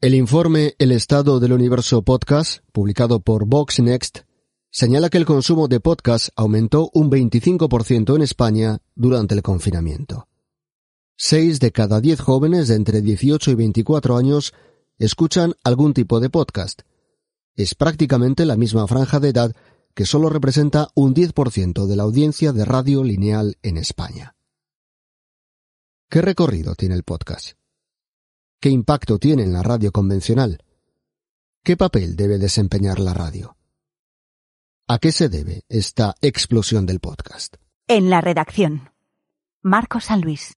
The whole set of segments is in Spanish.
El informe El Estado del Universo Podcast, publicado por Vox Next, señala que el consumo de podcast aumentó un 25% en España durante el confinamiento. Seis de cada diez jóvenes de entre 18 y 24 años escuchan algún tipo de podcast. Es prácticamente la misma franja de edad que solo representa un 10% de la audiencia de radio lineal en España. ¿Qué recorrido tiene el podcast? ¿Qué impacto tiene en la radio convencional? ¿Qué papel debe desempeñar la radio? ¿A qué se debe esta explosión del podcast? En la redacción. Marco San Luis.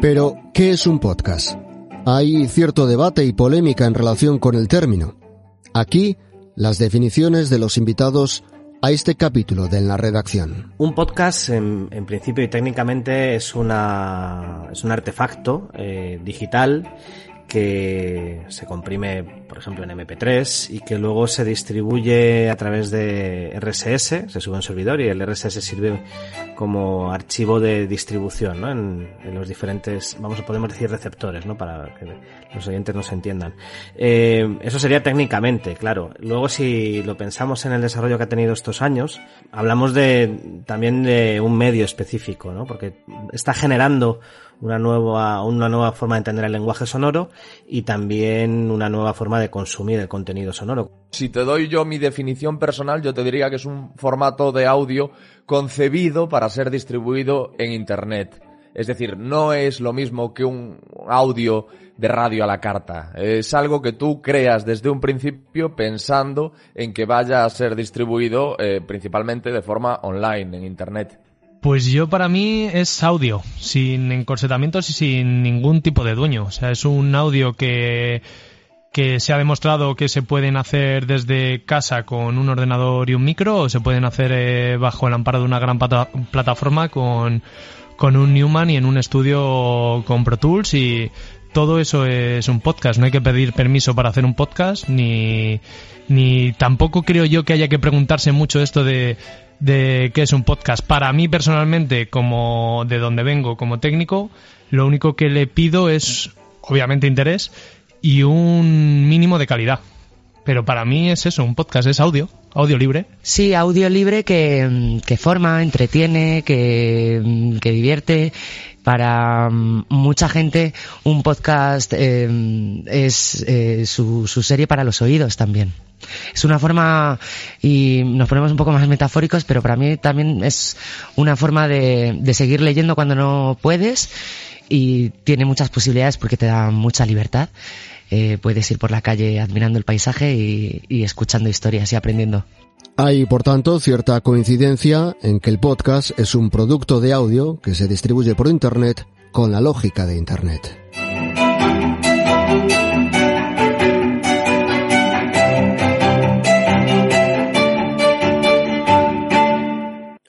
Pero, ¿qué es un podcast? Hay cierto debate y polémica en relación con el término. Aquí, las definiciones de los invitados a este capítulo de En la redacción. Un podcast, en, principio y técnicamente, es, una, es un artefacto eh, digital que se comprime, por ejemplo, en MP3 y que luego se distribuye a través de RSS, se sube a un servidor y el RSS sirve como archivo de distribución ¿no? en, los diferentes, vamos podemos decir receptores, ¿no? para que los oyentes nos entiendan. Eh, eso sería técnicamente, claro. Luego si lo pensamos en el desarrollo que ha tenido estos años, hablamos de también de un medio específico, ¿no? porque está generando una nueva, una nueva forma de entender el lenguaje sonoro y también una nueva forma de consumir el contenido sonoro. Si te doy yo mi definición personal, yo te diría que es un formato de audio concebido para ser distribuido en Internet. Es decir, no es lo mismo que un audio de radio a la carta. Es algo que tú creas desde un principio pensando en que vaya a ser distribuido eh, principalmente de forma online, en Internet. Pues yo para mí es audio, sin encorsetamientos y sin ningún tipo de dueño. O sea, es un audio que, que se ha demostrado que se pueden hacer desde casa con un ordenador y un micro o se pueden hacer eh, bajo el amparo de una gran plataforma con, con un Newman y en un estudio con Pro Tools y todo eso es un podcast. No hay que pedir permiso para hacer un podcast ni, ni tampoco creo yo que haya que preguntarse mucho esto de de qué es un podcast. Para mí personalmente, como de donde vengo como técnico, lo único que le pido es, obviamente, interés y un mínimo de calidad. Pero para mí es eso, un podcast es audio, audio libre. Sí, audio libre que, que forma, entretiene, que, que divierte para mm, mucha gente un podcast eh, es eh, su, su, serie para los oídos también. Es una forma, y nos ponemos un poco más metafóricos, pero para mí también es una forma de, seguir leyendo cuando no puedes y tiene muchas posibilidades porque te da mucha libertad. Eh, puedes ir por la calle admirando el paisaje y escuchando historias y aprendiendo. Hay, por tanto, cierta coincidencia en que el podcast es un producto de audio que se distribuye por Internet con la lógica de Internet.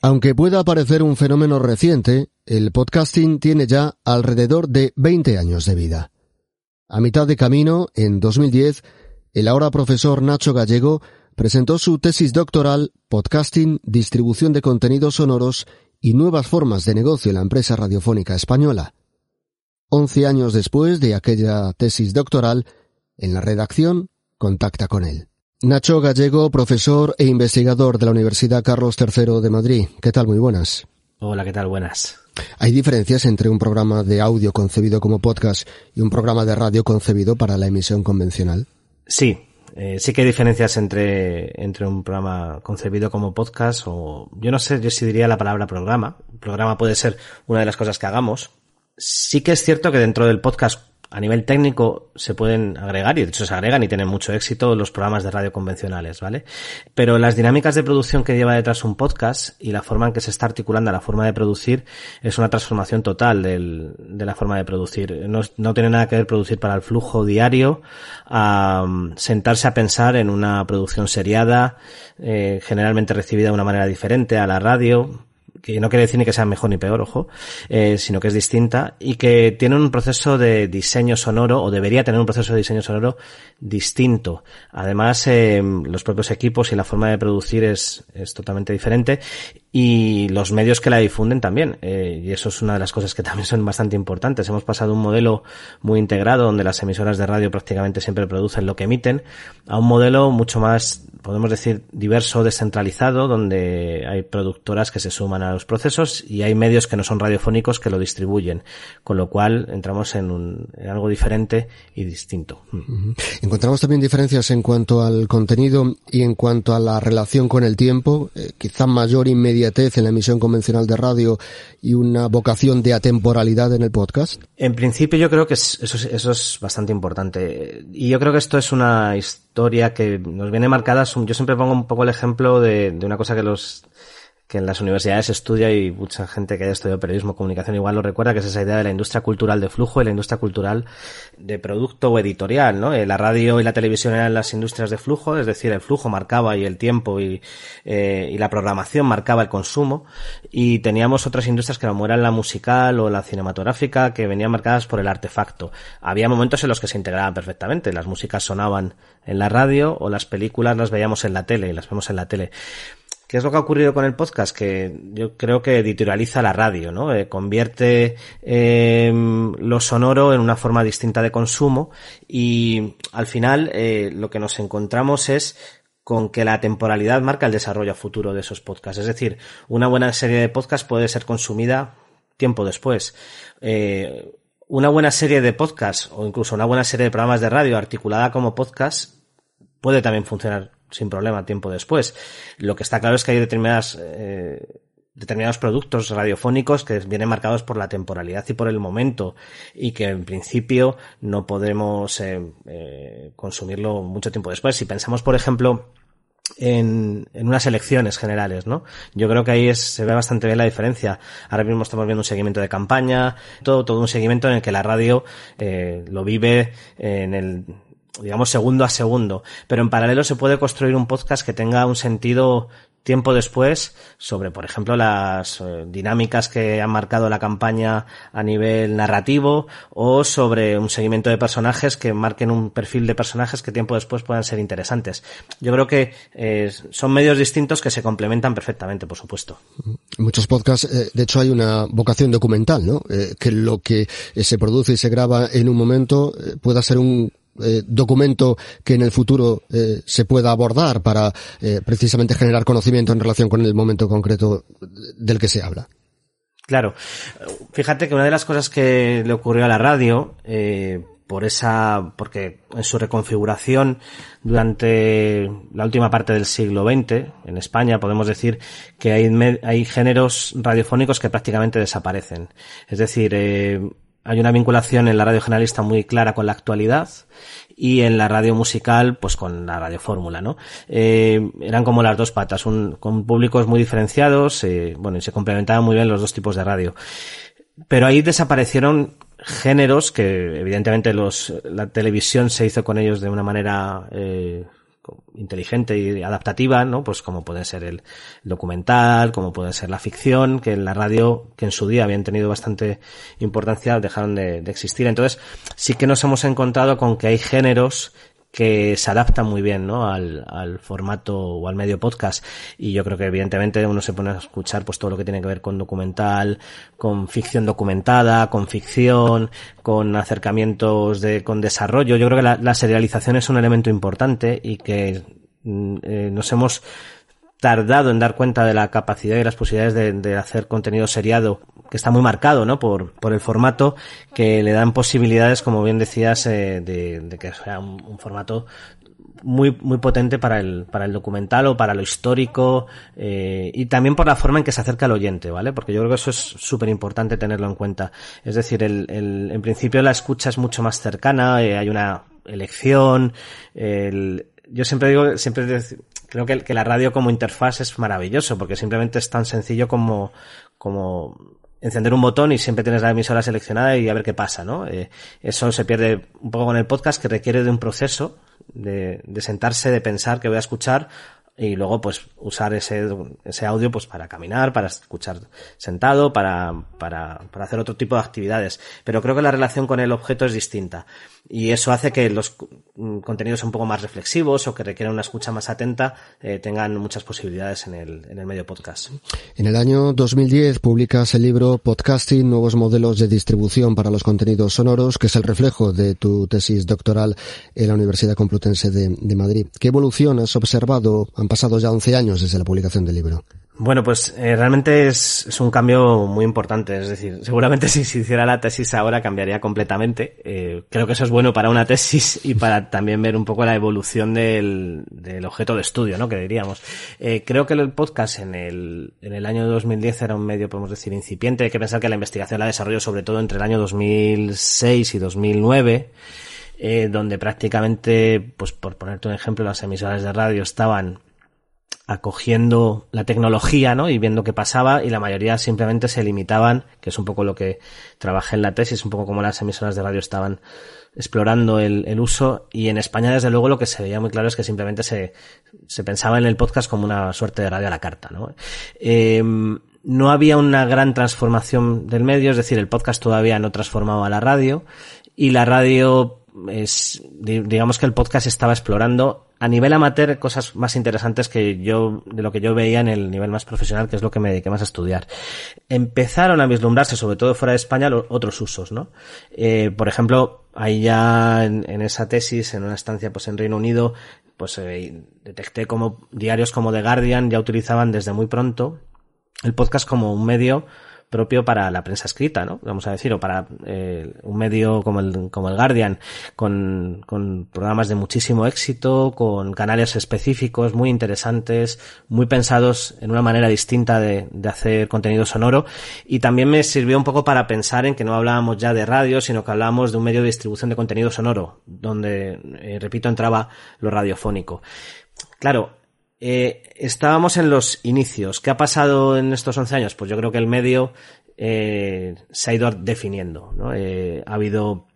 Aunque pueda parecer un fenómeno reciente, el podcasting tiene ya alrededor de 20 años de vida. A mitad de camino, en 2010, el ahora profesor Nacho Gallego presentó su tesis doctoral Podcasting, distribución de contenidos sonoros y nuevas formas de negocio en la empresa radiofónica española. Once años después de aquella tesis doctoral, en la redacción contacta con él. Nacho Gallego, profesor e investigador de la Universidad Carlos III de Madrid. ¿Qué tal? Muy buenas. Hola, ¿qué tal? Buenas. ¿Hay diferencias entre un programa de audio concebido como podcast y un programa de radio concebido para la emisión convencional? Sí, eh, sí que hay diferencias entre, entre un programa concebido como podcast o yo no sé yo si diría la palabra programa. programa puede ser una de las cosas que hagamos. Sí que es cierto que dentro del podcast a nivel técnico se pueden agregar y de hecho se agregan y tienen mucho éxito los programas de radio convencionales, ¿vale? Pero las dinámicas de producción que lleva detrás un podcast y la forma en que se está articulando la forma de producir es una transformación total de la forma de producir. No, tiene nada que ver producir para el flujo diario a um, sentarse a pensar en una producción seriada, eh, generalmente recibida de una manera diferente a la radio, que no quiere decir ni que sea mejor ni peor, ojo, eh, sino que es distinta y que tiene un proceso de diseño sonoro o debería tener un proceso de diseño sonoro distinto. Además, eh, los propios equipos y la forma de producir es, es totalmente diferente y los medios que la difunden también. Eh, y eso es una de las cosas que también son bastante importantes. Hemos pasado un modelo muy integrado donde las emisoras de radio prácticamente siempre producen lo que emiten a un modelo mucho más, podemos decir, diverso, descentralizado, donde hay productoras que se suman a los procesos y hay medios que no son radiofónicos que lo distribuyen. Con lo cual entramos en, un, en algo diferente y distinto. Encontramos también diferencias en cuanto al contenido y en cuanto a la relación con el tiempo, eh, quizá mayor inmediatez en la emisión convencional de radio y una vocación de atemporalidad en el podcast? En principio yo creo que eso, eso es bastante importante. Y yo creo que esto es una historia que nos viene marcada. Yo siempre pongo un poco el ejemplo de, de una cosa que los que en las universidades estudia y mucha gente que haya estudiado periodismo, comunicación igual lo recuerda, que es esa idea de la industria cultural de flujo y la industria cultural de producto o editorial, ¿no? Eh, la radio y la televisión eran las industrias de flujo, es decir, el flujo marcaba y el tiempo y, eh, y la programación marcaba el consumo y teníamos otras industrias que como eran la musical o la cinematográfica que venían marcadas por el artefacto. Había momentos en los que se integraban perfectamente, las músicas sonaban en la radio o las películas las veíamos en la tele y las vemos en la tele. ¿Qué es lo que ha ocurrido con el podcast? Que yo creo que editorializa la radio, ¿no? Eh, convierte eh, lo sonoro en una forma distinta de consumo y al final eh, lo que nos encontramos es con que la temporalidad marca el desarrollo futuro de esos podcasts. Es decir, una buena serie de podcasts puede ser consumida tiempo después. Eh, una buena serie de podcasts o incluso una buena serie de programas de radio articulada como podcast puede también funcionar sin problema tiempo después. Lo que está claro es que hay determinadas eh, determinados productos radiofónicos que vienen marcados por la temporalidad y por el momento y que en principio no podemos eh, eh, consumirlo mucho tiempo después. Si pensamos, por ejemplo, en, en, unas elecciones generales, ¿no? Yo creo que ahí es, se ve bastante bien la diferencia. Ahora mismo estamos viendo un seguimiento de campaña, todo, todo un seguimiento en el que la radio eh, lo vive en el digamos, segundo a segundo. Pero en paralelo se puede construir un podcast que tenga un sentido tiempo después sobre, por ejemplo, las eh, dinámicas que han marcado la campaña a nivel narrativo o sobre un seguimiento de personajes que marquen un perfil de personajes que tiempo después puedan ser interesantes. Yo creo que eh, son medios distintos que se complementan perfectamente, por supuesto. Muchos podcasts, eh, de hecho, hay una vocación documental, ¿no? que lo que se produce y se graba en un momento pueda ser un eh, documento que en el futuro eh, se pueda abordar para eh, precisamente generar conocimiento en relación con el momento concreto del que se habla. Claro. Fíjate que una de las cosas que le ocurrió a la radio, por esa, porque en su reconfiguración durante la última parte del siglo XX, en España podemos decir que hay, hay géneros radiofónicos que prácticamente desaparecen. Es decir, hay una vinculación en la radio generalista muy clara con la actualidad y en la radio musical pues con la radio fórmula, ¿no? Eh, eran como las dos patas, un, con públicos muy diferenciados, eh, bueno, y se complementaban muy bien los dos tipos de radio. Pero ahí desaparecieron géneros que evidentemente los, la televisión se hizo con ellos de una manera eh, inteligente y adaptativa, ¿no? Pues como puede ser el documental, como puede ser la ficción, que en la radio, que en su día habían tenido bastante importancia, dejaron de, de existir. Entonces, sí que nos hemos encontrado con que hay géneros que se adapta muy bien ¿no? al, al, formato o al medio podcast y yo creo que evidentemente uno se pone a escuchar pues todo lo que tiene que ver con documental, con ficción documentada, con ficción, con acercamientos de, con desarrollo. Yo creo que la, la serialización es un elemento importante y que mm, eh, nos hemos tardado en dar cuenta de la capacidad y las posibilidades de, hacer contenido seriado, que está muy marcado, ¿no? Por, por el formato, que le dan posibilidades, como bien decías, eh, de, que sea un, un, formato muy, muy potente para el, para el documental o para lo histórico eh, y también por la forma en que se acerca al oyente, ¿vale? Porque yo creo que eso es súper importante tenerlo en cuenta. Es decir, el, el, en principio la escucha es mucho más cercana, eh, hay una elección, el, yo siempre digo, siempre creo que, que la radio como interfaz es maravilloso porque simplemente es tan sencillo como, como encender un botón y siempre tienes la emisora seleccionada y a ver qué pasa, ¿no? Eh, eso se pierde un poco con el podcast que requiere de un proceso de, de sentarse, de pensar que voy a escuchar y luego pues usar ese, ese audio pues para caminar, para escuchar sentado, para, para, para hacer otro tipo de actividades. Pero creo que la relación con el objeto es distinta y eso hace que los mm, contenidos un poco más reflexivos o que requieran una escucha más atenta eh, tengan muchas posibilidades en el, en el medio podcast. En el año 2010 publicas el libro Podcasting, nuevos modelos de distribución para los contenidos sonoros, que es el reflejo de tu tesis doctoral en la Universidad Complutense de, de Madrid. ¿Qué evolución has observado? Pasado ya 11 años desde la publicación del libro. Bueno, pues eh, realmente es, es, un cambio muy importante. Es decir, seguramente si se hiciera la tesis ahora cambiaría completamente. Eh, creo que eso es bueno para una tesis y para también ver un poco la evolución del, del objeto de estudio, ¿no? Que diríamos. Eh, creo que el podcast en el, en el año 2010 era un medio, podemos decir, incipiente. Hay que pensar que la investigación la desarrolló sobre todo entre el año 2006 y 2009. Eh, donde prácticamente, pues por ponerte un ejemplo, las emisoras de radio estaban acogiendo la tecnología, ¿no? Y viendo qué pasaba y la mayoría simplemente se limitaban, que es un poco lo que trabajé en la tesis, un poco como las emisoras de radio estaban explorando el, uso y en España desde luego lo que se veía muy claro es que simplemente se, pensaba en el podcast como una suerte de radio a la carta, ¿no? Eh, no había una gran transformación del medio, es decir, el podcast todavía no transformaba la radio y la radio es, digamos que el podcast estaba explorando a nivel amateur cosas más interesantes que yo, de lo que yo veía en el nivel más profesional, que es lo que me dediqué más a estudiar. Empezaron a vislumbrarse, sobre todo fuera de España, otros usos, ¿no? Eh, por ejemplo, ahí ya en, esa tesis, en una estancia pues en Reino Unido, pues eh, detecté como diarios como The Guardian ya utilizaban desde muy pronto el podcast como un medio propio para la prensa escrita, ¿no? Vamos a decir, o para eh, un medio como el, como el Guardian, con, con programas de muchísimo éxito, con canales específicos muy interesantes, muy pensados en una manera distinta de, de hacer contenido sonoro. Y también me sirvió un poco para pensar en que no hablábamos ya de radio, sino que hablábamos de un medio de distribución de contenido sonoro, donde, eh, repito, entraba lo radiofónico. Claro, eh, estábamos en los inicios. ¿Qué ha pasado en estos 11 años? Pues yo creo que el medio eh, se ha ido definiendo. ¿no? Eh, ha habido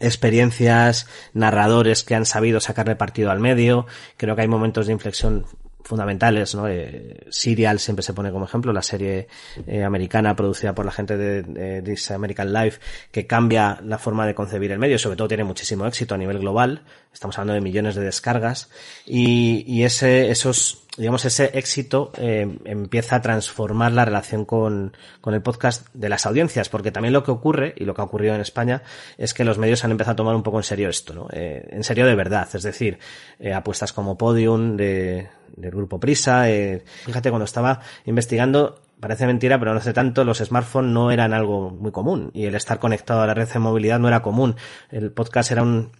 experiencias, narradores que han sabido sacarle partido al medio. Creo que hay momentos de inflexión fundamentales, ¿no? Eh, Serial siempre se pone como ejemplo, la serie eh, americana producida por la gente de, de, This American Life, que cambia la forma de concebir el medio, sobre todo tiene muchísimo éxito a nivel global, estamos hablando de millones de descargas, y, y ese, esos, digamos, ese éxito eh, empieza a transformar la relación con, con el podcast de las audiencias, porque también lo que ocurre, y lo que ha ocurrido en España, es que los medios han empezado a tomar un poco en serio esto, ¿no? Eh, en serio de verdad, es decir, eh, apuestas como Podium de, del grupo Prisa, eh, fíjate, cuando estaba investigando, parece mentira, pero no hace tanto, los smartphones no eran algo muy común, y el estar conectado a la red de movilidad no era común. El podcast era un,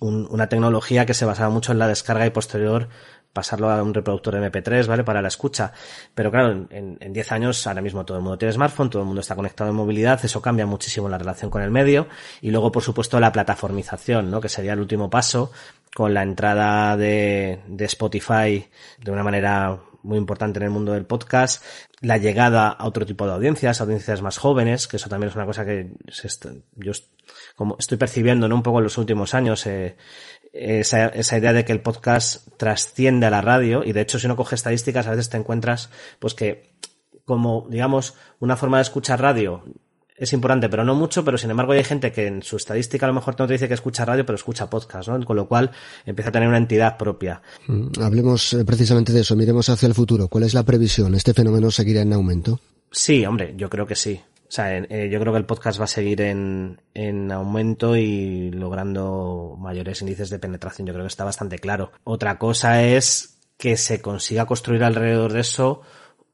un, una tecnología que se basaba mucho en la descarga y posterior pasarlo a un reproductor MP3, ¿vale? Para la escucha. Pero claro, en 10 años ahora mismo todo el mundo tiene smartphone, todo el mundo está conectado en movilidad, eso cambia muchísimo la relación con el medio. Y luego, por supuesto, la plataformización, ¿no? Que sería el último paso con la entrada de, de Spotify de una manera muy importante en el mundo del podcast, la llegada a otro tipo de audiencias, audiencias más jóvenes, que eso también es una cosa que yo como estoy percibiendo ¿no? un poco en los últimos años, eh, esa, esa idea de que el podcast trasciende a la radio y de hecho si uno coge estadísticas a veces te encuentras pues que como digamos una forma de escuchar radio es importante, pero no mucho, pero sin embargo hay gente que en su estadística a lo mejor no te dice que escucha radio, pero escucha podcast, ¿no? Con lo cual empieza a tener una entidad propia. Mm, hablemos eh, precisamente de eso, miremos hacia el futuro. ¿Cuál es la previsión? ¿Este fenómeno seguirá en aumento? Sí, hombre, yo creo que sí. O sea, eh, yo creo que el podcast va a seguir en, en aumento y logrando mayores índices de penetración. Yo creo que está bastante claro. Otra cosa es que se consiga construir alrededor de eso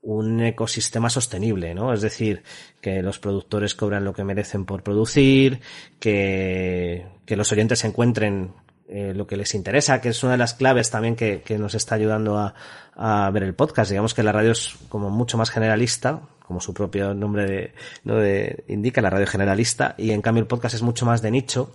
un ecosistema sostenible, ¿no? Es decir, que los productores cobran lo que merecen por producir, que, que los oyentes encuentren eh, lo que les interesa, que es una de las claves también que, que nos está ayudando a, a, ver el podcast. Digamos que la radio es como mucho más generalista, como su propio nombre de, ¿no? de, indica, la radio generalista, y en cambio el podcast es mucho más de nicho.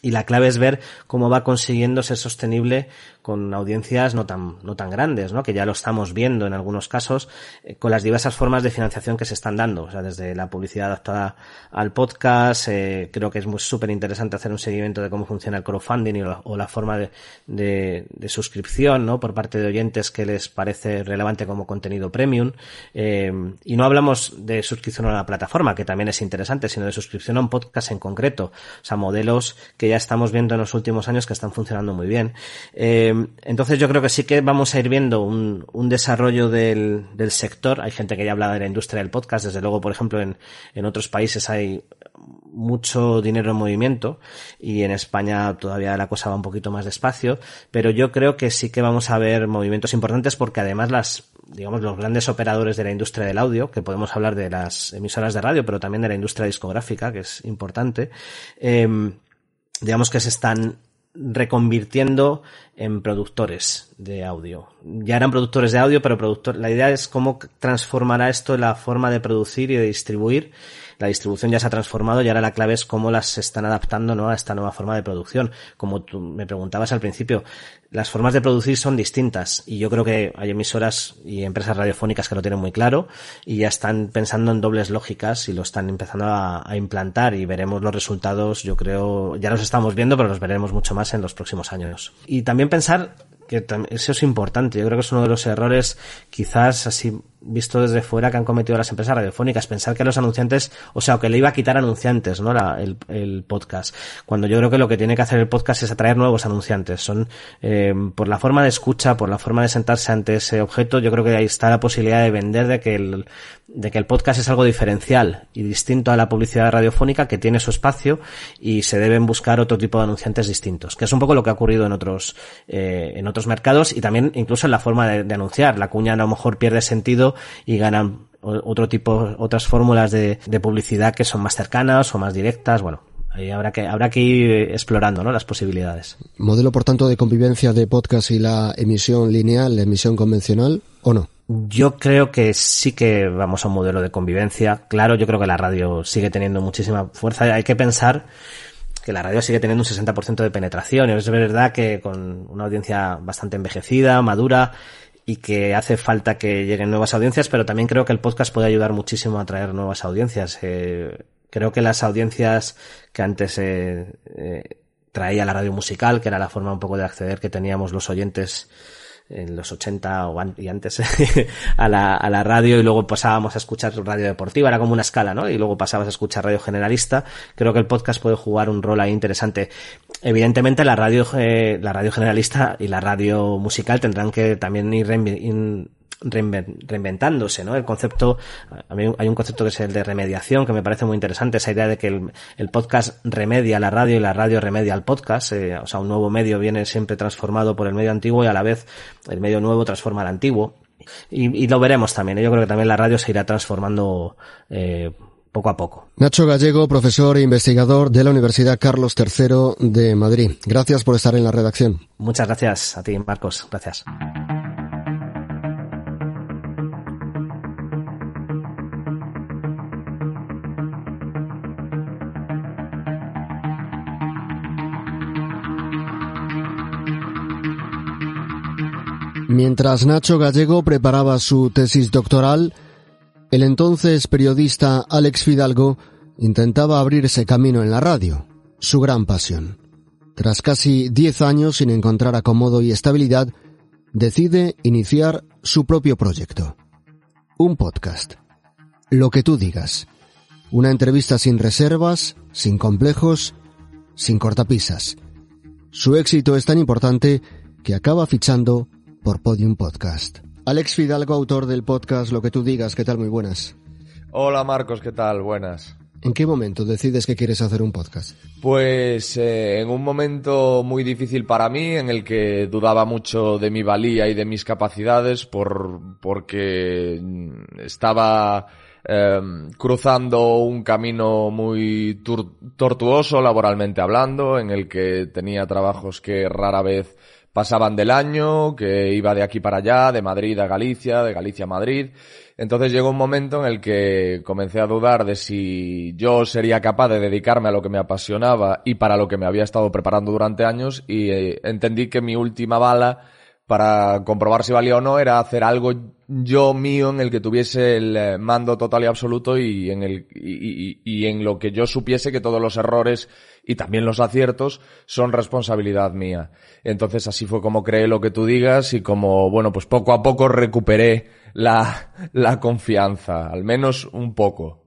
Y la clave es ver cómo va consiguiendo ser sostenible con audiencias no tan, no tan grandes, ¿no? que ya lo estamos viendo en algunos casos, eh, con las diversas formas de financiación que se están dando. O sea, desde la publicidad adaptada al podcast, eh, creo que es muy súper interesante hacer un seguimiento de cómo funciona el crowdfunding y la, o la forma de, de, de, suscripción ¿no? por parte de oyentes que les parece relevante como contenido premium. Eh, y no hablamos de suscripción a la plataforma, que también es interesante, sino de suscripción a un podcast en concreto. O sea, modelos que ya estamos viendo en los últimos años que están funcionando muy bien. Eh, entonces yo creo que sí que vamos a ir viendo un, un desarrollo del, del, sector. Hay gente que ya habla de la industria del podcast. Desde luego, por ejemplo, en, en otros países hay mucho dinero en movimiento y en España todavía la cosa va un poquito más despacio, pero yo creo que sí que vamos a ver movimientos importantes porque además las digamos los grandes operadores de la industria del audio, que podemos hablar de las emisoras de radio, pero también de la industria discográfica, que es importante, eh, digamos que se están reconvirtiendo en productores de audio. Ya eran productores de audio, pero productor, la idea es cómo transformará esto la forma de producir y de distribuir. La distribución ya se ha transformado y ahora la clave es cómo las están adaptando ¿no? a esta nueva forma de producción. Como tú me preguntabas al principio, las formas de producir son distintas y yo creo que hay emisoras y empresas radiofónicas que lo tienen muy claro y ya están pensando en dobles lógicas y lo están empezando a, a implantar y veremos los resultados, yo creo, ya los estamos viendo, pero los veremos mucho más en los próximos años. Y también pensar que eso es importante. Yo creo que es uno de los errores, quizás así visto desde fuera, que han cometido las empresas radiofónicas. Pensar que los anunciantes, o sea, que le iba a quitar anunciantes, ¿no? La, el, el, podcast. Cuando yo creo que lo que tiene que hacer el podcast es atraer nuevos anunciantes. Son, eh, por la forma de escucha, por la forma de sentarse ante ese objeto, yo creo que ahí está la posibilidad de vender de que el, de que el podcast es algo diferencial y distinto a la publicidad radiofónica que tiene su espacio y se deben buscar otro tipo de anunciantes distintos, que es un poco lo que ha ocurrido en otros, eh, en otros mercados y también incluso en la forma de, de anunciar. La cuña a lo mejor pierde sentido y ganan otro tipo, otras fórmulas de, de, publicidad que son más cercanas o más directas, bueno. Ahí habrá que, habrá que ir explorando, ¿no? Las posibilidades. Modelo, por tanto, de convivencia de podcast y la emisión lineal, la emisión convencional, ¿o no? Yo creo que sí que vamos a un modelo de convivencia. Claro, yo creo que la radio sigue teniendo muchísima fuerza. Hay que pensar que la radio sigue teniendo un 60% de penetración. Es verdad que con una audiencia bastante envejecida, madura, y que hace falta que lleguen nuevas audiencias, pero también creo que el podcast puede ayudar muchísimo a traer nuevas audiencias. Eh, creo que las audiencias que antes eh, eh, traía la radio musical, que era la forma un poco de acceder que teníamos los oyentes en los 80 o y antes a, la, a la radio y luego pasábamos a escuchar radio deportiva, era como una escala, ¿no? Y luego pasabas a escuchar radio generalista. Creo que el podcast puede jugar un rol ahí interesante. Evidentemente la radio, eh, la radio generalista y la radio musical tendrán que también ir reinventándose, ¿no? El concepto, a mí hay un concepto que es el de remediación que me parece muy interesante, esa idea de que el, el podcast remedia la radio y la radio remedia al podcast, eh, o sea, un nuevo medio viene siempre transformado por el medio antiguo y a la vez el medio nuevo transforma al antiguo. Y, y lo veremos también, ¿eh? yo creo que también la radio se irá transformando eh, poco a poco. Nacho Gallego, profesor e investigador de la Universidad Carlos III de Madrid. Gracias por estar en la redacción. Muchas gracias a ti, Marcos. Gracias. Mientras Nacho Gallego preparaba su tesis doctoral, el entonces periodista Alex Fidalgo intentaba abrirse camino en la radio, su gran pasión. Tras casi diez años sin encontrar acomodo y estabilidad, decide iniciar su propio proyecto. Un podcast. Lo que tú digas. Una entrevista sin reservas, sin complejos, sin cortapisas. Su éxito es tan importante que acaba fichando por Podium Podcast. Alex Fidalgo, autor del podcast Lo que tú digas, ¿qué tal? Muy buenas. Hola Marcos, ¿qué tal? Buenas. ¿En qué momento decides que quieres hacer un podcast? Pues eh, en un momento muy difícil para mí, en el que dudaba mucho de mi valía y de mis capacidades, por, porque estaba em, cruzando un camino muy tortuoso laboralmente hablando, en el que tenía trabajos que rara vez pasaban del año, que iba de aquí para allá, de Madrid a Galicia, de Galicia a Madrid. Entonces llegó un momento en el que comencé a dudar de si yo sería capaz de dedicarme a lo que me apasionaba y para lo que me había estado preparando durante años y eh, entendí que mi última bala para comprobar si valía o no era hacer algo yo mío en el que tuviese el eh, mando total y absoluto y en el y, y, en lo que yo supiese que todos los errores y también los aciertos son responsabilidad mía. Entonces así fue como creé lo que tú digas y como bueno pues poco a poco recuperé la, la confianza, al menos un poco.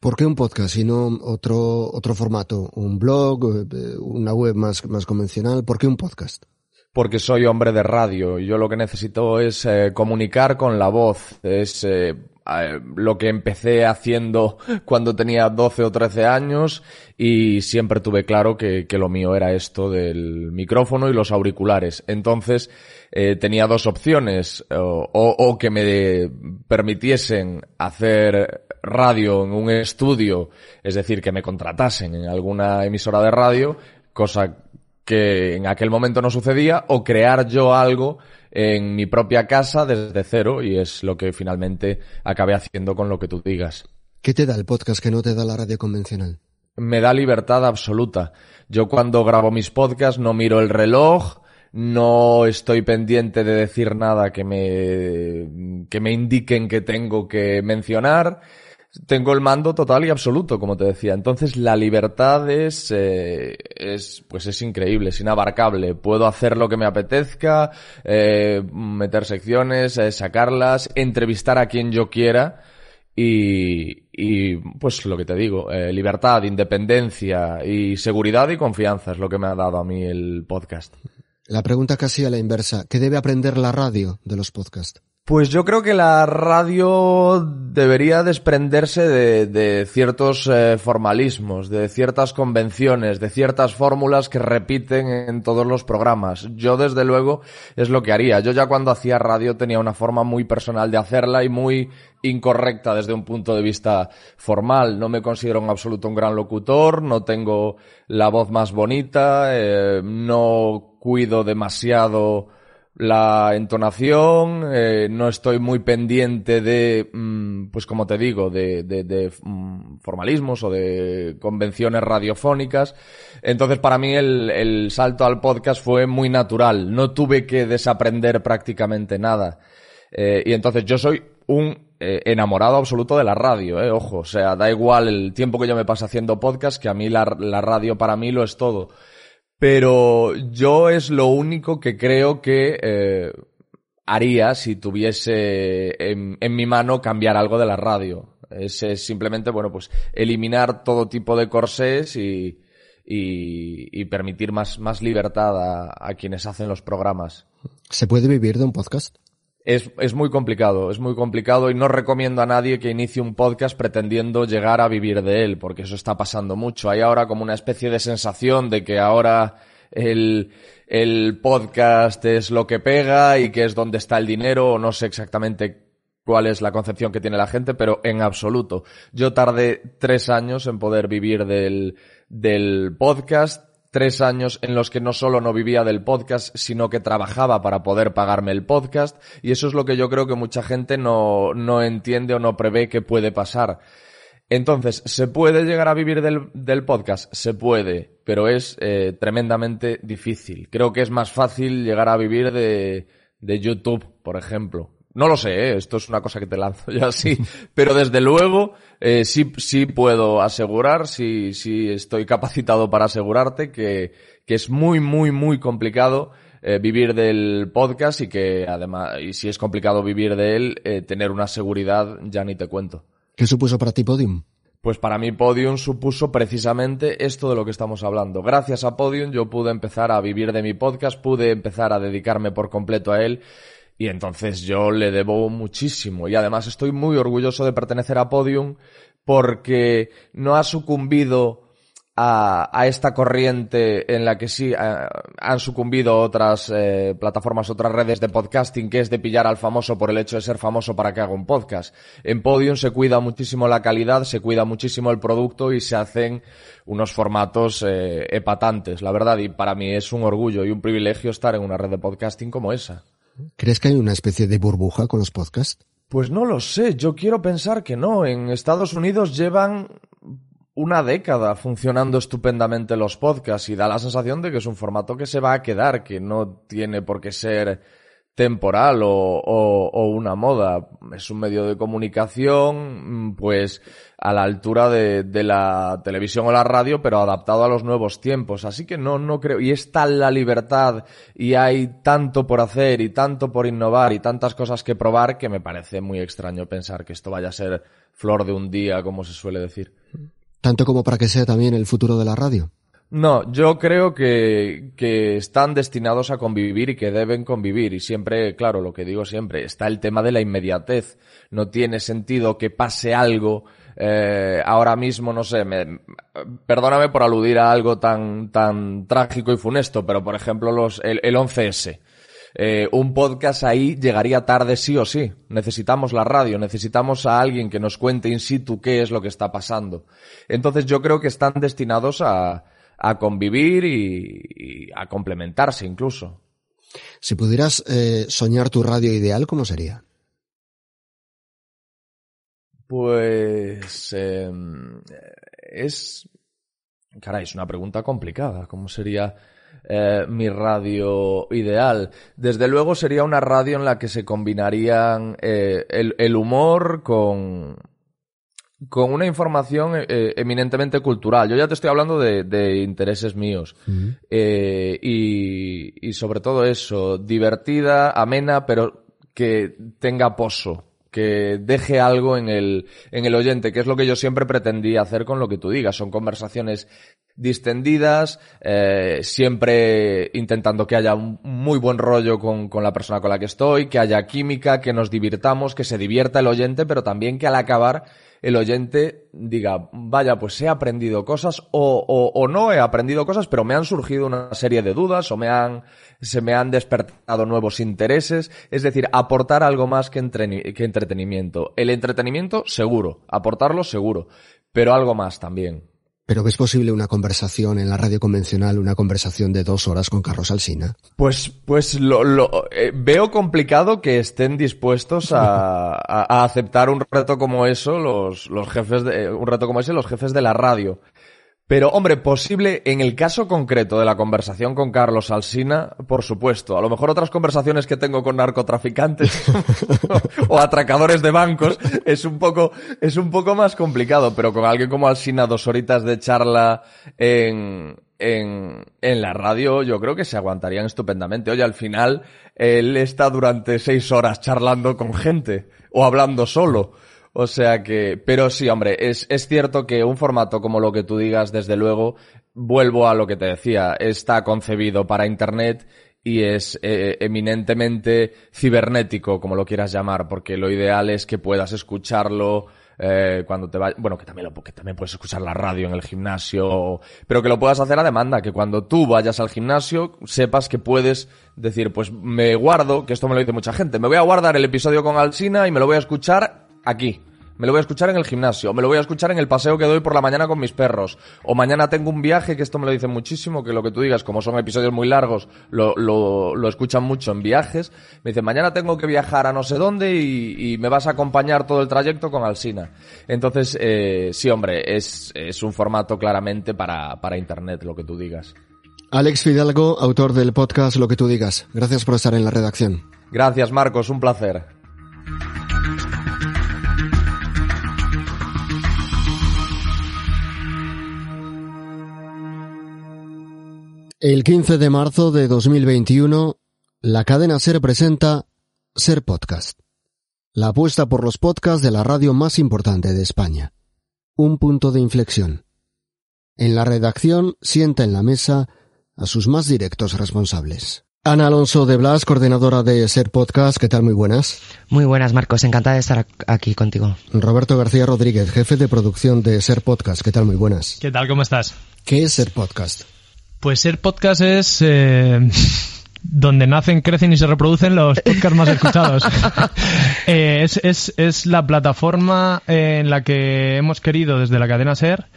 ¿Por qué un podcast y no otro otro formato, un blog, eh, una web más más convencional? ¿Por qué un podcast? Porque soy hombre de radio. Yo lo que necesito es eh, comunicar con la voz. Es eh, lo que empecé haciendo cuando tenía 12 o 13 años y siempre tuve claro que, que lo mío era esto del micrófono y los auriculares. Entonces eh, tenía dos opciones o, o que me permitiesen hacer radio en un estudio, es decir, que me contratasen en alguna emisora de radio, cosa que en aquel momento no sucedía, o crear yo algo en mi propia casa desde cero, y es lo que finalmente acabé haciendo con lo que tú digas. ¿Qué te da el podcast que no te da la radio convencional? Me da libertad absoluta. Yo cuando grabo mis podcasts no miro el reloj, no estoy pendiente de decir nada que me, que me indiquen que tengo que mencionar tengo el mando total y absoluto, como te decía. Entonces la libertad es, eh, es, pues es increíble, es inabarcable. Puedo hacer lo que me apetezca, eh, meter secciones, eh, sacarlas, entrevistar a quien yo quiera. Y, y pues lo que te digo, eh, libertad, independencia y seguridad y confianza es lo que me ha dado a mí el podcast. La pregunta casi a la inversa, ¿qué debe aprender la radio de los podcasts? Pues yo creo que la radio debería desprenderse de, ciertos eh, formalismos, de ciertas convenciones, de ciertas fórmulas que repiten en todos los programas. Yo desde luego es lo que haría. Yo ya cuando hacía radio tenía una forma muy personal de hacerla y muy incorrecta desde un punto de vista formal. No me considero en absoluto un gran locutor, no tengo la voz más bonita, eh, no cuido demasiado la entonación, eh, no estoy muy pendiente de, mm, pues como te digo, de, de, mm, formalismos o de convenciones radiofónicas. Entonces para mí el, el, salto al podcast fue muy natural, no tuve que desaprender prácticamente nada. Eh, y entonces yo soy un eh, enamorado absoluto de la radio, eh, ojo, o sea, da igual el tiempo que yo me pase haciendo podcast, que a mí la, la radio para mí lo es todo pero yo es lo único que creo que eh, haría si tuviese en, mi mano cambiar algo de la radio. Es, simplemente, bueno, pues eliminar todo tipo de corsés y, y, permitir más, más libertad a, a quienes hacen los programas. ¿Se puede vivir de un podcast? Es, es, muy complicado, es muy complicado y no recomiendo a nadie que inicie un podcast pretendiendo llegar a vivir de él, porque eso está pasando mucho. Hay ahora como una especie de sensación de que ahora el, el podcast es lo que pega y que es donde está el dinero, o no sé exactamente cuál es la concepción que tiene la gente, pero en absoluto. Yo tardé tres años en poder vivir del, del podcast tres años en los que no solo no vivía del podcast, sino que trabajaba para poder pagarme el podcast. Y eso es lo que yo creo que mucha gente no, no entiende o no prevé que puede pasar. Entonces, ¿se puede llegar a vivir del, del podcast? Se puede, pero es eh, tremendamente difícil. Creo que es más fácil llegar a vivir de, de YouTube, por ejemplo. No lo sé, ¿eh? esto es una cosa que te lanzo ya así, pero desde luego eh, sí, sí puedo asegurar, sí, sí estoy capacitado para asegurarte que, que es muy, muy, muy complicado eh, vivir del podcast y que además, y si es complicado vivir de él, eh, tener una seguridad ya ni te cuento. ¿Qué supuso para ti Podium? Pues para mí Podium supuso precisamente esto de lo que estamos hablando. Gracias a Podium yo pude empezar a vivir de mi podcast, pude empezar a dedicarme por completo a él y entonces yo le debo muchísimo. Y además estoy muy orgulloso de pertenecer a Podium porque no ha sucumbido a, esta corriente en la que sí han sucumbido otras eh, plataformas, otras redes de podcasting, que es de pillar al famoso por el hecho de ser famoso para que haga un podcast. En Podium se cuida muchísimo la calidad, se cuida muchísimo el producto y se hacen unos formatos eh, epatantes, la verdad, y para mí es un orgullo y un privilegio estar en una red de podcasting como esa. ¿Crees que hay una especie de burbuja con los podcasts? Pues no lo sé, yo quiero pensar que no. En Estados Unidos llevan una década funcionando estupendamente los podcasts y da la sensación de que es un formato que se va a quedar, que no tiene por qué ser temporal o, o, o, una moda. Es un medio de comunicación, pues, a la altura de, de, la televisión o la radio, pero adaptado a los nuevos tiempos. Así que no, no creo. Y es tal la libertad y hay tanto por hacer y tanto por innovar y tantas cosas que probar que me parece muy extraño pensar que esto vaya a ser flor de un día, como se suele decir. ¿Tanto como para que sea también el futuro de la radio? No, yo creo que, que, están destinados a convivir y que deben convivir. Y siempre, claro, lo que digo siempre, está el tema de la inmediatez. No tiene sentido que pase algo eh, ahora mismo, no sé, me, perdóname por aludir a algo tan, tan trágico y funesto, pero por ejemplo los, el, el 11S. Eh, un podcast ahí llegaría tarde sí o sí. Necesitamos la radio, necesitamos a alguien que nos cuente in situ qué es lo que está pasando. Entonces yo creo que están destinados a, a convivir y, y, a complementarse incluso. Si pudieras eh, soñar tu radio ideal, ¿cómo sería? Pues eh, es... Caray, es una pregunta complicada. ¿Cómo sería eh, mi radio ideal? Desde luego sería una radio en la que se combinarían eh, el, el, humor con, con una información eh, eminentemente cultural. Yo ya te estoy hablando de, de intereses míos. Uh -huh. eh, y, y, sobre todo eso, divertida, amena, pero que tenga pozo, que deje algo en el, en el oyente, que es lo que yo siempre pretendí hacer con lo que tú digas. Son conversaciones distendidas, eh, siempre intentando que haya un muy buen rollo con, con, la persona con la que estoy, que haya química, que nos divirtamos, que se divierta el oyente, pero también que al acabar el oyente diga, vaya, pues he aprendido cosas o, o, o, no he aprendido cosas, pero me han surgido una serie de dudas o me han, se me han despertado nuevos intereses. Es decir, aportar algo más que, que entretenimiento. El entretenimiento, seguro. Aportarlo, seguro. Pero algo más también. ¿Pero es posible una conversación en la radio convencional, una conversación de dos horas con Carlos Alsina? Pues, pues lo, lo eh, veo complicado que estén dispuestos a, a, a, aceptar un reto como eso los, los jefes de, un reto como ese los jefes de la radio. Pero, hombre, posible en el caso concreto de la conversación con Carlos Alsina, por supuesto. A lo mejor otras conversaciones que tengo con narcotraficantes o atracadores de bancos es un poco, es un poco más complicado, pero con alguien como Alsina, dos horitas de charla en, en, en la radio, yo creo que se aguantarían estupendamente. Oye, al final, él está durante seis horas charlando con gente o hablando solo. O sea que, pero sí, hombre, es, es cierto que un formato como lo que tú digas, desde luego, vuelvo a lo que te decía, está concebido para Internet y es eh, eminentemente cibernético, como lo quieras llamar, porque lo ideal es que puedas escucharlo eh, cuando te vayas, bueno, que también, lo, que también puedes escuchar la radio en el gimnasio, pero que lo puedas hacer a demanda, que cuando tú vayas al gimnasio sepas que puedes decir, pues me guardo, que esto me lo dice mucha gente, me voy a guardar el episodio con Alsina y me lo voy a escuchar aquí. Me lo voy a escuchar en el gimnasio, me lo voy a escuchar en el paseo que doy por la mañana con mis perros, o mañana tengo un viaje, que esto me lo dicen muchísimo, que lo que tú digas, como son episodios muy largos, lo, lo, lo escuchan mucho en viajes, me dicen, mañana tengo que viajar a no sé dónde y, y me vas a acompañar todo el trayecto con Alsina. Entonces, eh, sí, hombre, es, es un formato claramente para, para Internet, lo que tú digas. Alex Fidalgo, autor del podcast Lo que tú digas. Gracias por estar en la redacción. Gracias, Marcos, un placer. El 15 de marzo de 2021, la cadena Ser presenta Ser Podcast, la apuesta por los podcasts de la radio más importante de España. Un punto de inflexión. En la redacción sienta en la mesa a sus más directos responsables. Ana Alonso de Blas, coordinadora de Ser Podcast, ¿qué tal? Muy buenas. Muy buenas, Marcos. Encantada de estar aquí contigo. Roberto García Rodríguez, jefe de producción de Ser Podcast, ¿qué tal? Muy buenas. ¿Qué tal? ¿Cómo estás? ¿Qué es Ser Podcast? Pues Ser Podcast es eh, donde nacen, crecen y se reproducen los podcasts más escuchados. eh, es, es, es la plataforma en la que hemos querido desde la cadena Ser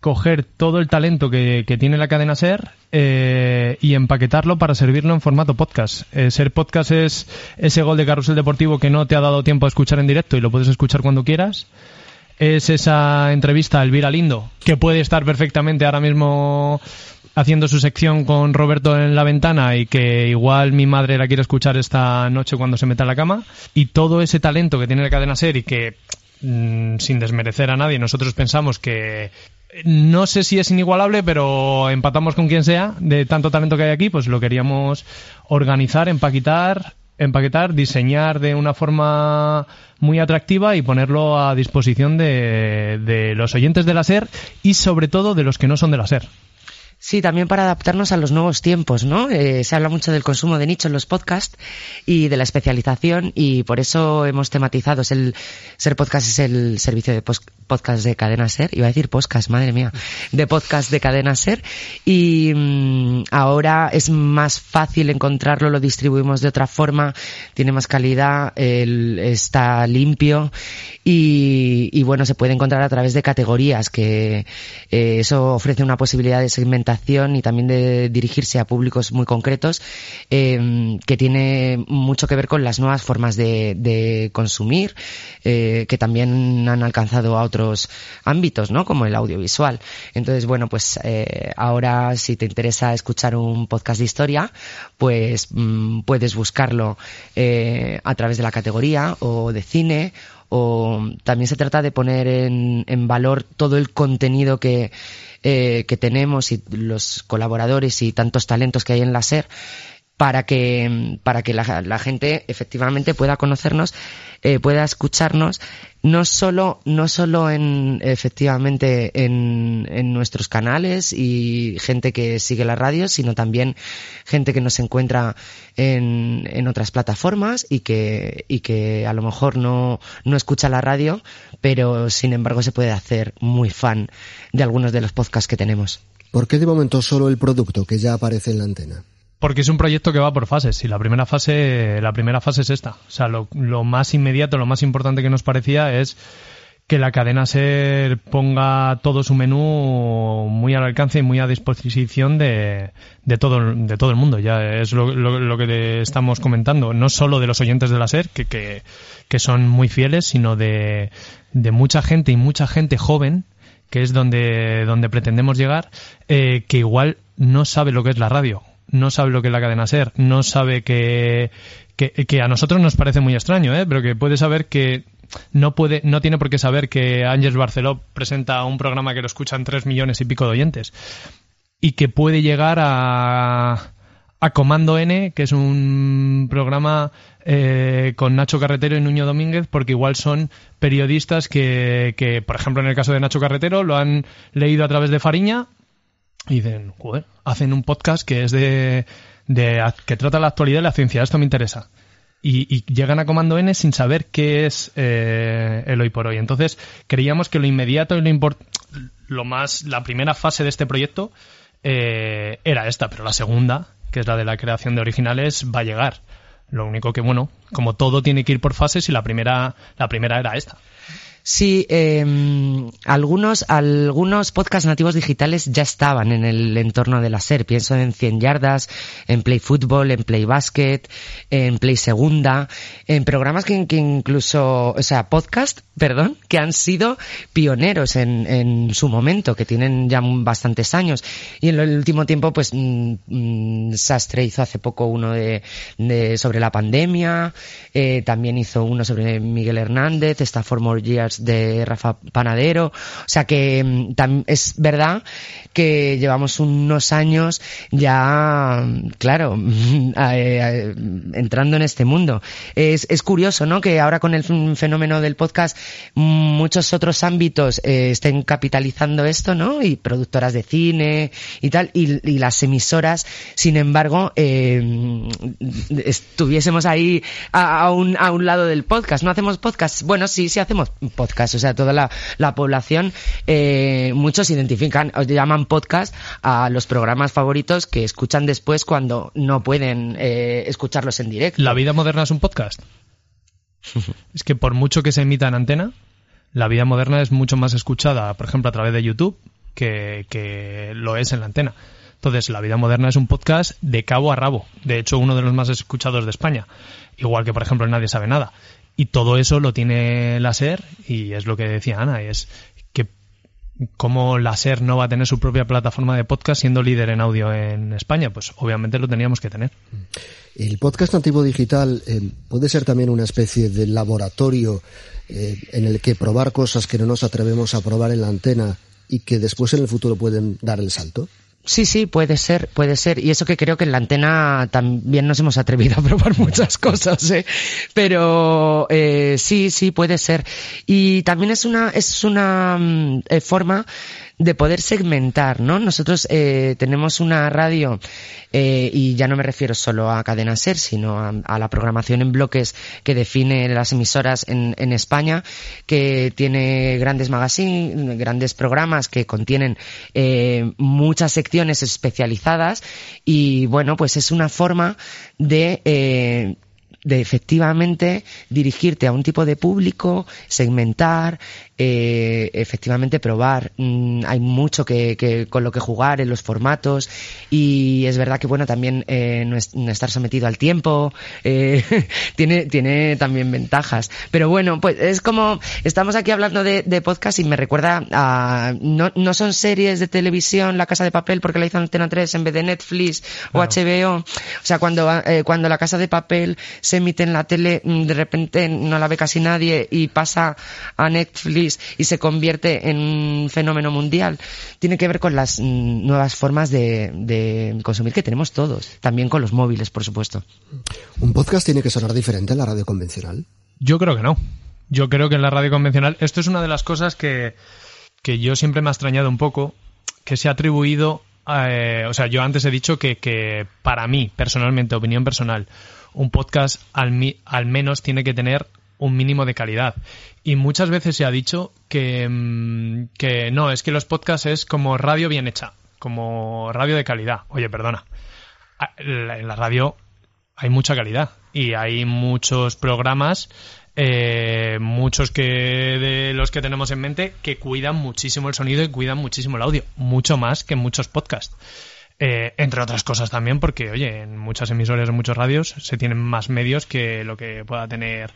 coger todo el talento que, que tiene la cadena Ser eh, y empaquetarlo para servirlo en formato podcast. Eh, ser podcast es ese gol de carrusel deportivo que no te ha dado tiempo a escuchar en directo y lo puedes escuchar cuando quieras. Es esa entrevista a Elvira Lindo, que puede estar perfectamente ahora mismo haciendo su sección con Roberto en la ventana y que igual mi madre la quiere escuchar esta noche cuando se meta en la cama. Y todo ese talento que tiene la cadena Ser y que mm, sin desmerecer a nadie, nosotros pensamos que, no sé si es inigualable, pero empatamos con quien sea, de tanto talento que hay aquí, pues lo queríamos organizar, empaquetar, empaquetar, diseñar de una forma muy atractiva y ponerlo a disposición de, de los oyentes de la SER y sobre todo de los que no son de la SER. Sí, también para adaptarnos a los nuevos tiempos, ¿no? Eh, se habla mucho del consumo de nicho en los podcasts y de la especialización y por eso hemos tematizado. Es el, Ser Podcast es el servicio de podcast de Cadena Ser. Iba a decir podcast, madre mía. De podcast de Cadena Ser. Y mmm, ahora es más fácil encontrarlo, lo distribuimos de otra forma, tiene más calidad, está limpio y, y, bueno, se puede encontrar a través de categorías que eh, eso ofrece una posibilidad de segmentar y también de dirigirse a públicos muy concretos, eh, que tiene mucho que ver con las nuevas formas de, consumir, eh, que también han alcanzado a otros ámbitos, ¿no? Como el audiovisual. Entonces, bueno, pues eh, ahora si te interesa escuchar un podcast de historia, pues mmm, puedes buscarlo a través de la categoría o de cine o también se trata de poner en, en valor todo el contenido que, eh, que tenemos y los colaboradores y tantos talentos que hay en la SER para que, para que la, la gente efectivamente pueda conocernos, eh, pueda escucharnos, no solo, no solo en, efectivamente en, en nuestros canales y gente que sigue la radio, sino también gente que nos encuentra en, en otras plataformas y que, y que a lo mejor no, no escucha la radio, pero sin embargo se puede hacer muy fan de algunos de los podcasts que tenemos. ¿Por qué de momento solo el producto que ya aparece en la antena? Porque es un proyecto que va por fases y la primera fase, la primera fase es esta. O sea, lo, más inmediato, lo más importante que nos parecía es que la cadena SER ponga todo su menú muy al alcance y muy a disposición de, de, todo, de todo el mundo. Ya es lo que estamos comentando. No solo de los oyentes de la SER, que, que, que son muy fieles, sino de, de mucha gente y mucha gente joven que es donde, donde pretendemos llegar, eh, que igual no sabe lo que es la radio no sabe lo que es la cadena SER, no sabe que, que, a nosotros nos parece muy extraño, ¿eh? pero que puede saber que no puede, no tiene por qué saber que Ángeles Barceló presenta un programa que lo escuchan tres millones y pico de oyentes y que puede llegar a, a Comando N, que es un programa eh, con Nacho Carretero y Nuño Domínguez, porque igual son periodistas que, que, por ejemplo, en el caso de Nacho Carretero, lo han leído a través de Fariña y dicen, joder, hacen un podcast que es de, de que trata la actualidad y la ciencia, esto me interesa. Y, y, llegan a Comando N sin saber qué es eh, el hoy por hoy. Entonces, creíamos que lo inmediato y lo import lo más, la primera fase de este proyecto eh, era esta, pero la segunda, que es la de la creación de originales, va a llegar. Lo único que, bueno, como todo tiene que ir por fases y la primera, la primera era esta. Sí, eh, algunos, algunos podcasts nativos digitales ya estaban en el entorno de la SER. Pienso en 100 yardas, en Play Football, en Play Basket, en Play Segunda, en programas que, que incluso, o sea, podcast, perdón, que han sido pioneros en, en su momento, que tienen ya bastantes años. Y en el último tiempo, pues, mmm, Sastre hizo hace poco uno de, de sobre la pandemia, eh, también hizo uno sobre Miguel Hernández, está For More Years De Rafa Panadero. O sea que mm, es verdad que llevamos unos años ya, claro, eh, entrando en este mundo. Es, es curioso, ¿no? Que ahora con el fenómeno del podcast muchos otros ámbitos eh, estén capitalizando esto, ¿no? Y productoras de cine y tal, y, y las emisoras, sin embargo, eh, estuviésemos ahí a, un, a un lado del podcast. ¿No hacemos podcast? Bueno, sí, sí hacemos podcast. O sea, toda la, la población, eh, muchos identifican, o llaman podcast a los programas favoritos que escuchan después cuando no pueden eh, escucharlos en directo. ¿La vida moderna es un podcast? es que por mucho que se emita en antena, la vida moderna es mucho más escuchada, por ejemplo, a través de YouTube que, que lo es en la antena. Entonces, La Vida Moderna es un podcast de cabo a rabo. De hecho, uno de los más escuchados de España. Igual que, por ejemplo, Nadie sabe nada. Y todo eso lo tiene la SER y es lo que decía Ana, es que cómo la SER no va a tener su propia plataforma de podcast siendo líder en audio en España, pues obviamente lo teníamos que tener. El podcast nativo digital eh, puede ser también una especie de laboratorio eh, en el que probar cosas que no nos atrevemos a probar en la antena y que después en el futuro pueden dar el salto. Sí, sí, puede ser, puede ser. Y eso que creo que en la antena también nos hemos atrevido a probar muchas cosas, ¿eh? Pero eh, sí, sí, puede ser. Y también es una, es una mm, eh, forma de poder segmentar, ¿no? Nosotros eh, tenemos una radio eh, y ya no me refiero solo a Cadena Ser, sino a, la programación en bloques que define las emisoras en, en España, que tiene grandes magazines, grandes programas que contienen eh, muchas secciones especializadas y bueno, pues es una forma de eh, de efectivamente dirigirte a un tipo de público, segmentar, eh, efectivamente probar. Mm, hay mucho que, con lo que jugar en los formatos y es verdad que bueno también eh, no, estar sometido al tiempo eh, tiene tiene también ventajas. Pero bueno pues es como estamos aquí hablando de, podcast y me recuerda a no, no son series de televisión La Casa de Papel porque la hizo Antena 3 en vez de Netflix o HBO. O sea cuando eh, cuando La Casa de Papel se emite en la tele mm, de repente no la ve casi nadie y pasa a Netflix y se convierte en un fenómeno mundial, tiene que ver con las mm, nuevas formas de, consumir que tenemos todos, también con los móviles, por supuesto. ¿Un podcast tiene que sonar diferente a la radio convencional? Yo creo que no. Yo creo que en la radio convencional, esto es una de las cosas que, que yo siempre me ha extrañado un poco, que se ha atribuido, eh, o sea, yo antes he dicho que, que para mí, personalmente, opinión personal, un podcast al, al menos tiene que tener un mínimo de calidad. Y muchas veces se ha dicho que, mm, que no, es que los podcasts es como radio bien hecha, como radio de calidad. Oye, perdona. En la radio hay mucha calidad y hay muchos programas, eh, muchos que de los que tenemos en mente, que cuidan muchísimo el sonido y cuidan muchísimo el audio, mucho más que muchos podcasts. Eh, entre otras cosas también porque, oye, en muchas emisoras, en muchos radios, se tienen más medios que lo que pueda tener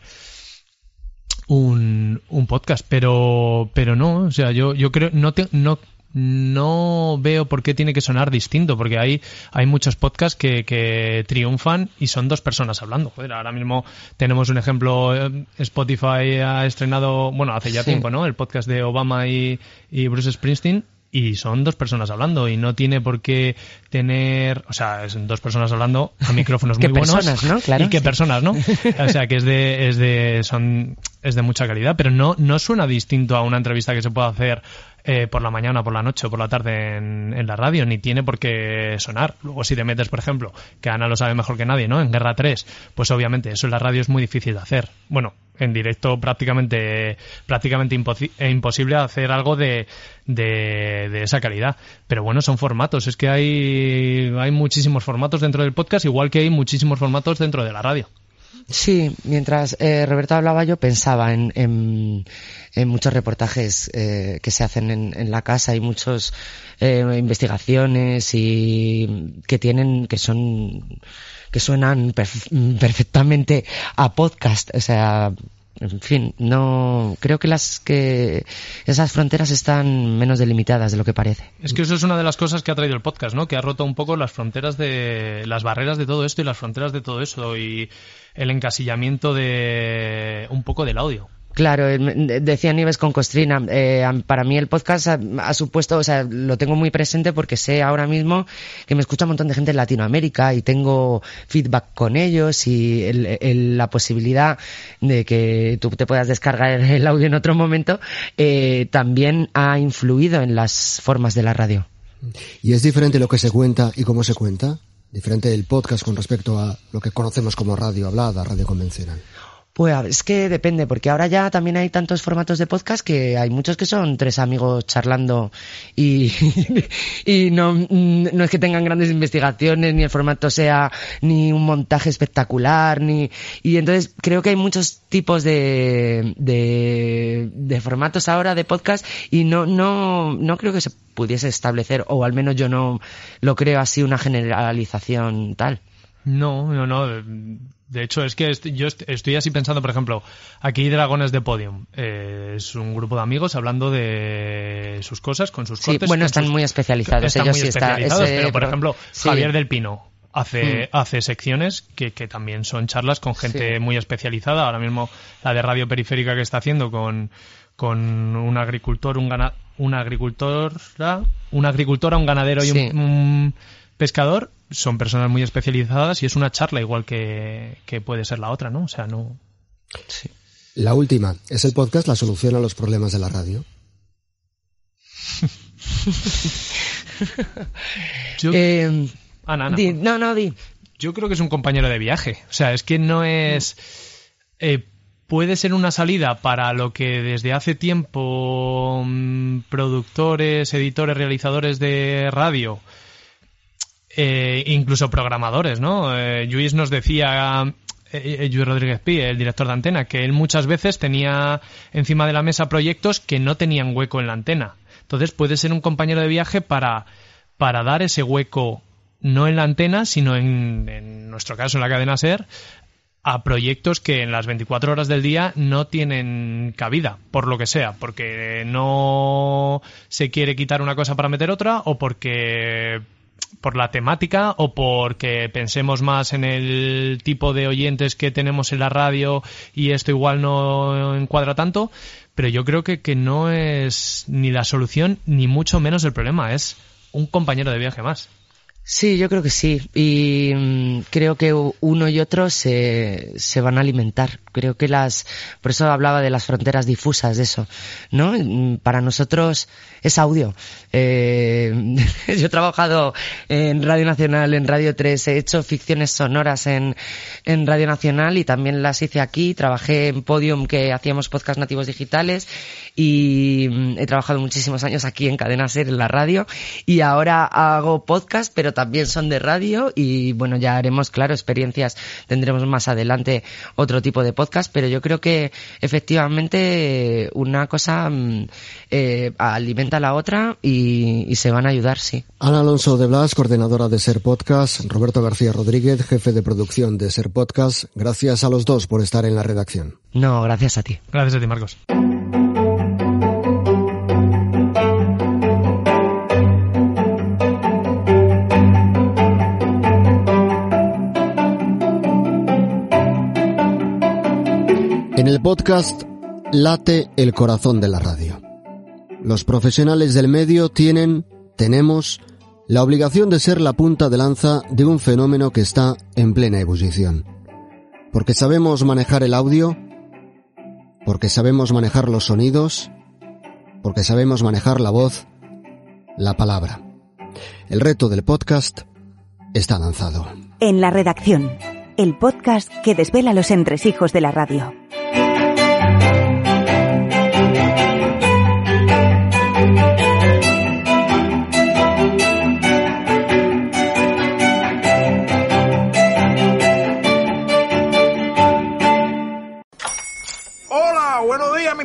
un, un podcast, pero, pero no, o sea, yo, yo creo, no, te, no, no veo por qué tiene que sonar distinto, porque hay, hay muchos podcasts que, que triunfan y son dos personas hablando. Joder, ahora mismo tenemos un ejemplo, eh, Spotify ha estrenado, bueno, hace ya tiempo, ¿no? El podcast de Obama y, y Bruce Springsteen y son dos personas hablando y no tiene por qué tener, o sea, son dos personas hablando a micrófonos muy buenos ¿no? y qué personas, ¿no? O sea, que es de es de son es de mucha calidad, pero no no suena distinto a una entrevista que se puede hacer eh, por la mañana, por la noche o por la tarde en, la radio, ni tiene por qué sonar. Luego, si te metes, por ejemplo, que Ana lo sabe mejor que nadie, ¿no? En Guerra 3, pues obviamente eso en la radio es muy difícil de hacer. Bueno, en directo prácticamente, prácticamente eh, imposible hacer algo de, de, de, esa calidad. Pero bueno, son formatos. Es que hay, hay muchísimos formatos dentro del podcast, igual que hay muchísimos formatos dentro de la radio. Sí, mientras eh, Roberto hablaba yo pensaba en, en, muchos reportajes eh, que se hacen en, en, la casa. Y muchas eh, investigaciones y que tienen que son que suenan perfectamente a podcast, o sea, en fin, no creo que las que esas fronteras están menos delimitadas de lo que parece. Es que eso es una de las cosas que ha traído el podcast, ¿no? Que ha roto un poco las fronteras de las barreras de todo esto y las fronteras de todo eso y el encasillamiento de un poco del audio. Claro, eh, decía Nieves con Costrina, eh, para mí el podcast ha, supuesto, o sea, lo tengo muy presente porque sé ahora mismo que me escucha un montón de gente en Latinoamérica y tengo feedback con ellos y la posibilidad de que tú te puedas descargar el audio en otro momento eh, también ha influido en las formas de la radio. ¿Y es diferente lo que se cuenta y cómo se cuenta? Diferente el podcast con respecto a lo que conocemos como radio hablada, radio convencional. Pues es que depende, porque ahora ya también hay tantos formatos de podcast que hay muchos que son tres amigos charlando y, y no, no es que tengan grandes investigaciones, ni el formato sea ni un montaje espectacular, ni, y entonces creo que hay muchos tipos de, de, de formatos ahora de podcast y no, no, no creo que se pudiese establecer, o al menos yo no lo creo así una generalización tal. No, no, no. De hecho, es que yo estoy así pensando, por ejemplo, aquí Dragones de Podium. Eh, es un grupo de amigos hablando de sus cosas, con sus sí, Bueno, están muy especializados. Están Ellos muy especializados, pero por ejemplo, Javier del Pino hace, mm. hace secciones que, que, también son charlas con gente muy especializada. Ahora mismo la de Radio Periférica que está haciendo con, con un agricultor, un gana, una agricultora, una agricultora, un ganadero y un pescador son personas muy especializadas y es una charla igual que, puede ser la otra, ¿no? O sea, no. La última, ¿es el podcast la solución a los problemas de la radio? Eh, no, no, di. Yo creo que es un compañero de viaje. O sea, es que no es. Eh, puede ser una salida para lo que desde hace tiempo mm, productores, editores, realizadores de radio eh, incluso programadores, ¿no? Eh, Luis nos decía, eh, Luis Rodríguez Pi, el director de Antena, que él muchas veces tenía encima de la mesa proyectos que no tenían hueco en la antena. Entonces puede ser un compañero de viaje para, para dar ese hueco no en la antena, sino en nuestro caso en la cadena SER, a proyectos que en las 24 horas del día no tienen cabida, por lo que sea, porque no se quiere quitar una cosa para meter otra o porque por la temática o porque pensemos más en el tipo de oyentes que tenemos en la radio y esto igual no encuadra tanto, pero yo creo que, que no es ni la solución ni mucho menos el problema, es un compañero de viaje más. Sí, yo creo que sí. Y mm, creo que uno y otro se, se van a alimentar. Creo que las, por eso hablaba de las fronteras difusas, de eso, ¿no? Mm, para nosotros es audio. Eh, yo he trabajado en Radio Nacional, en Radio 3, he hecho ficciones sonoras en, en Radio Nacional y también las hice aquí. Trabajé en Podium, que hacíamos podcast nativos digitales y mm, he trabajado muchísimos años aquí en Cadena Ser, en la radio y ahora hago podcast, pero también son de radio y bueno, ya haremos, claro, experiencias, tendremos más adelante otro tipo de podcast, pero yo creo que efectivamente una cosa mm, eh, alimenta a la otra y, y, se van a ayudar, sí. Ana Alonso de Blas, coordinadora de Ser Podcast, Roberto García Rodríguez, jefe de producción de Ser Podcast, gracias a los dos por estar en la redacción. No, gracias a ti. Gracias a ti, Marcos. En el podcast late el corazón de la radio. Los profesionales del medio tienen, tenemos, la obligación de ser la punta de lanza de un fenómeno que está en plena ebullición. Porque sabemos manejar el audio, porque sabemos manejar los sonidos, porque sabemos manejar la voz, la palabra. El reto del podcast está lanzado. En la redacción, el podcast que desvela los entresijos de la radio.